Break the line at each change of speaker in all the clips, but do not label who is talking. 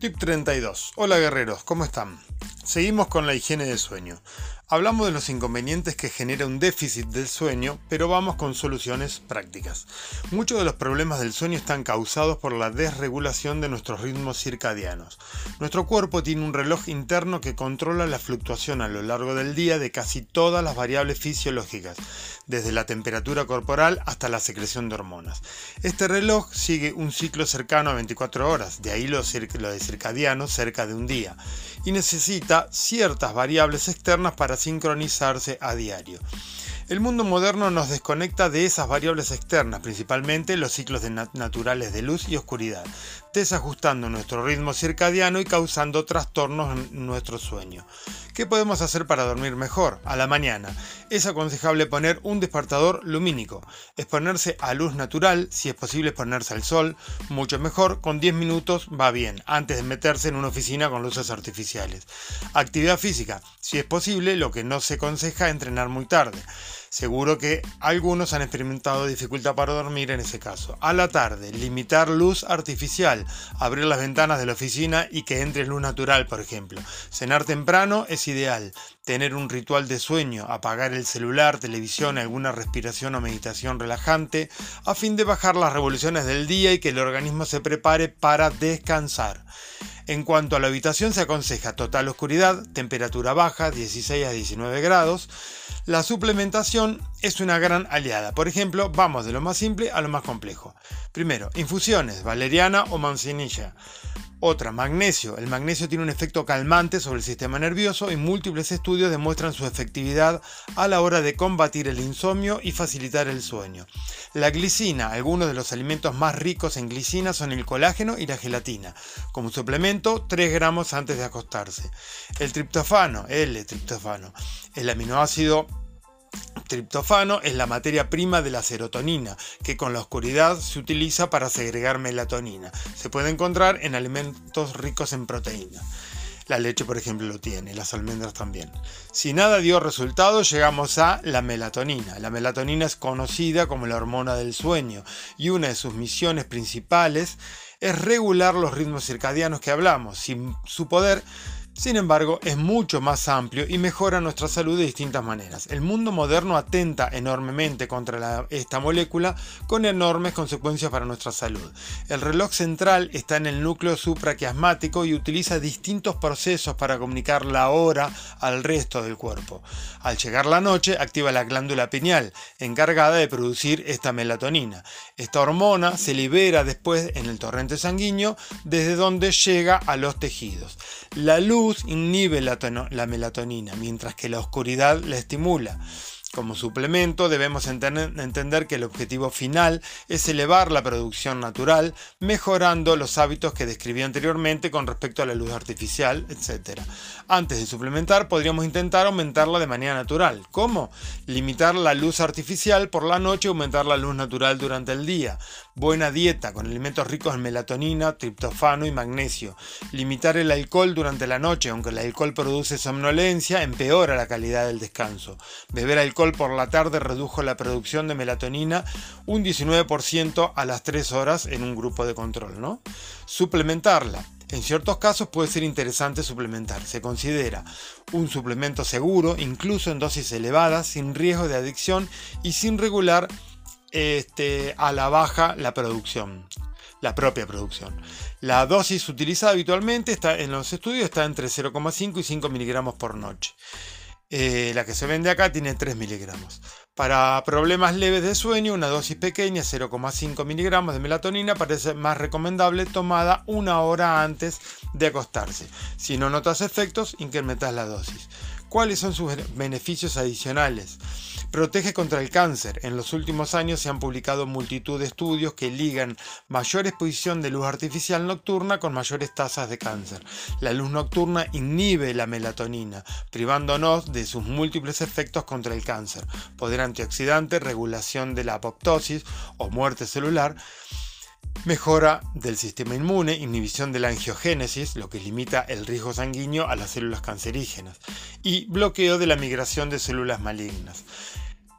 Tip 32. Hola guerreros, ¿cómo están? Seguimos con la higiene del sueño. Hablamos de los inconvenientes que genera un déficit del sueño, pero vamos con soluciones prácticas. Muchos de los problemas del sueño están causados por la desregulación de nuestros ritmos circadianos. Nuestro cuerpo tiene un reloj interno que controla la fluctuación a lo largo del día de casi todas las variables fisiológicas, desde la temperatura corporal hasta la secreción de hormonas. Este reloj sigue un ciclo cercano a 24 horas, de ahí lo, de circadiano cerca de un día, y necesita ciertas variables externas para sincronizarse a diario. El mundo moderno nos desconecta de esas variables externas, principalmente los ciclos naturales de luz y oscuridad, desajustando nuestro ritmo circadiano y causando trastornos en nuestro sueño. ¿Qué podemos hacer para dormir mejor? A la mañana. Es aconsejable poner un despertador lumínico, exponerse a luz natural, si es posible exponerse al sol, mucho mejor, con 10 minutos va bien, antes de meterse en una oficina con luces artificiales. Actividad física, si es posible, lo que no se aconseja entrenar muy tarde. Seguro que algunos han experimentado dificultad para dormir en ese caso. A la tarde, limitar luz artificial, abrir las ventanas de la oficina y que entre luz natural, por ejemplo. Cenar temprano es ideal. Tener un ritual de sueño, apagar el celular, televisión, alguna respiración o meditación relajante, a fin de bajar las revoluciones del día y que el organismo se prepare para descansar. En cuanto a la habitación se aconseja total oscuridad, temperatura baja, 16 a 19 grados. La suplementación es una gran aliada. Por ejemplo, vamos de lo más simple a lo más complejo. Primero, infusiones, valeriana o manzanilla. Otra, magnesio. El magnesio tiene un efecto calmante sobre el sistema nervioso y múltiples estudios demuestran su efectividad a la hora de combatir el insomnio y facilitar el sueño. La glicina. Algunos de los alimentos más ricos en glicina son el colágeno y la gelatina. Como suplemento, 3 gramos antes de acostarse. El triptofano, el triptofano. El aminoácido triptofano es la materia prima de la serotonina, que con la oscuridad se utiliza para segregar melatonina. Se puede encontrar en alimentos ricos en proteína. La leche, por ejemplo, lo tiene, las almendras también. Si nada dio resultado, llegamos a la melatonina. La melatonina es conocida como la hormona del sueño y una de sus misiones principales es regular los ritmos circadianos que hablamos. Sin su poder, sin embargo, es mucho más amplio y mejora nuestra salud de distintas maneras. El mundo moderno atenta enormemente contra esta molécula con enormes consecuencias para nuestra salud. El reloj central está en el núcleo supraquiasmático y utiliza distintos procesos para comunicar la hora al resto del cuerpo. Al llegar la noche, activa la glándula pineal, encargada de producir esta melatonina. Esta hormona se libera después en el torrente sanguíneo, desde donde llega a los tejidos. La luz inhibe la, melatonina, mientras que la oscuridad la estimula. Como suplemento debemos entender que el objetivo final es elevar la producción natural, mejorando los hábitos que describí anteriormente con respecto a la luz artificial, etc. Antes de suplementar podríamos intentar aumentarla de manera natural. ¿Cómo? Limitar la luz artificial por la noche y aumentar la luz natural durante el día. Buena dieta con alimentos ricos en melatonina, triptofano y magnesio. Limitar el alcohol durante la noche, aunque el alcohol produce somnolencia, empeora la calidad del descanso. Beber alcohol por la tarde redujo la producción de melatonina un 19% a las 3 horas en un grupo de control. ¿no? Suplementarla. En ciertos casos puede ser interesante suplementar. Se considera un suplemento seguro, incluso en dosis elevadas, sin riesgo de adicción y sin regular este, a la baja la producción, la propia producción. La dosis utilizada habitualmente está, en los estudios está entre 0,5 y 5 miligramos por noche. Eh, la que se vende acá tiene 3 miligramos. Para problemas leves de sueño, una dosis pequeña, 0,5 miligramos de melatonina, parece más recomendable tomada una hora antes de acostarse. Si no notas efectos, incrementas la dosis. ¿Cuáles son sus beneficios adicionales? Protege contra el cáncer. En los últimos años se han publicado multitud de estudios que ligan mayor exposición de luz artificial nocturna con mayores tasas de cáncer. La luz nocturna inhibe la melatonina, privándonos de sus múltiples efectos contra el cáncer. Poder antioxidante, regulación de la apoptosis o muerte celular Mejora del sistema inmune, inhibición de la angiogénesis, lo que limita el riesgo sanguíneo a las células cancerígenas, y bloqueo de la migración de células malignas.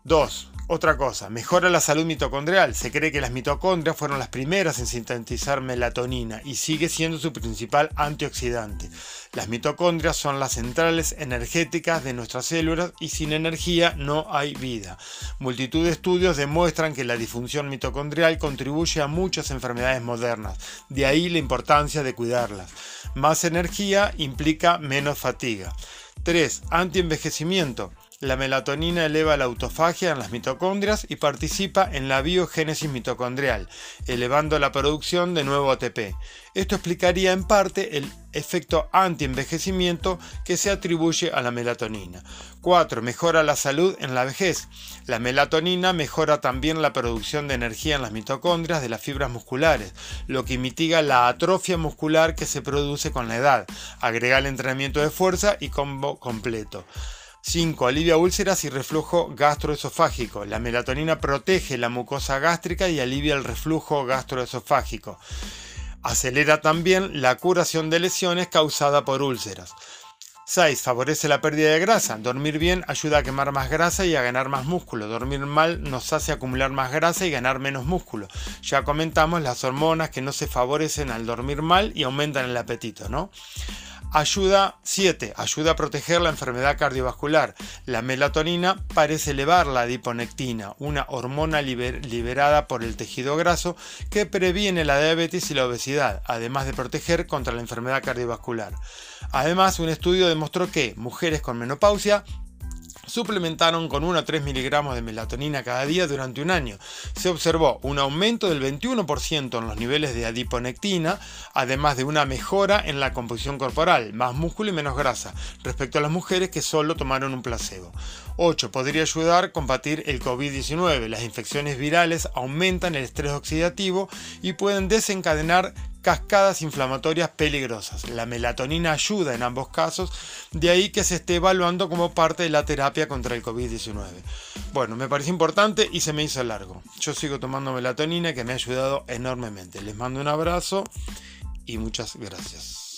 2. Otra cosa, mejora la salud mitocondrial. Se cree que las mitocondrias fueron las primeras en sintetizar melatonina y sigue siendo su principal antioxidante. Las mitocondrias son las centrales energéticas de nuestras células y sin energía no hay vida. Multitud de estudios demuestran que la disfunción mitocondrial contribuye a muchas enfermedades modernas, de ahí la importancia de cuidarlas. Más energía implica menos fatiga. 3. Antienvejecimiento. La melatonina eleva la autofagia en las mitocondrias y participa en la biogénesis mitocondrial, elevando la producción de nuevo ATP. Esto explicaría en parte el efecto antienvejecimiento que se atribuye a la melatonina. 4. Mejora la salud en la vejez. La melatonina mejora también la producción de energía en las mitocondrias de las fibras musculares, lo que mitiga la atrofia muscular que se produce con la edad. Agrega el entrenamiento de fuerza y combo completo. 5. Alivia úlceras y reflujo gastroesofágico. La melatonina protege la mucosa gástrica y alivia el reflujo gastroesofágico. Acelera también la curación de lesiones causadas por úlceras. 6. Favorece la pérdida de grasa. Dormir bien ayuda a quemar más grasa y a ganar más músculo. Dormir mal nos hace acumular más grasa y ganar menos músculo. Ya comentamos las hormonas que no se favorecen al dormir mal y aumentan el apetito, ¿no? Ayuda 7. Ayuda a proteger la enfermedad cardiovascular. La melatonina parece elevar la adiponectina, una hormona liberada por el tejido graso que previene la diabetes y la obesidad, además de proteger contra la enfermedad cardiovascular. Además, un estudio demostró que mujeres con menopausia suplementaron con 1 a 3 miligramos de melatonina cada día durante un año. Se observó un aumento del 21% en los niveles de adiponectina, además de una mejora en la composición corporal, más músculo y menos grasa, respecto a las mujeres que solo tomaron un placebo. 8. Podría ayudar a combatir el COVID-19. Las infecciones virales aumentan el estrés oxidativo y pueden desencadenar cascadas inflamatorias peligrosas. La melatonina ayuda en ambos casos, de ahí que se esté evaluando como parte de la terapia contra el COVID-19. Bueno, me parece importante y se me hizo largo. Yo sigo tomando melatonina que me ha ayudado enormemente. Les mando un abrazo y muchas gracias.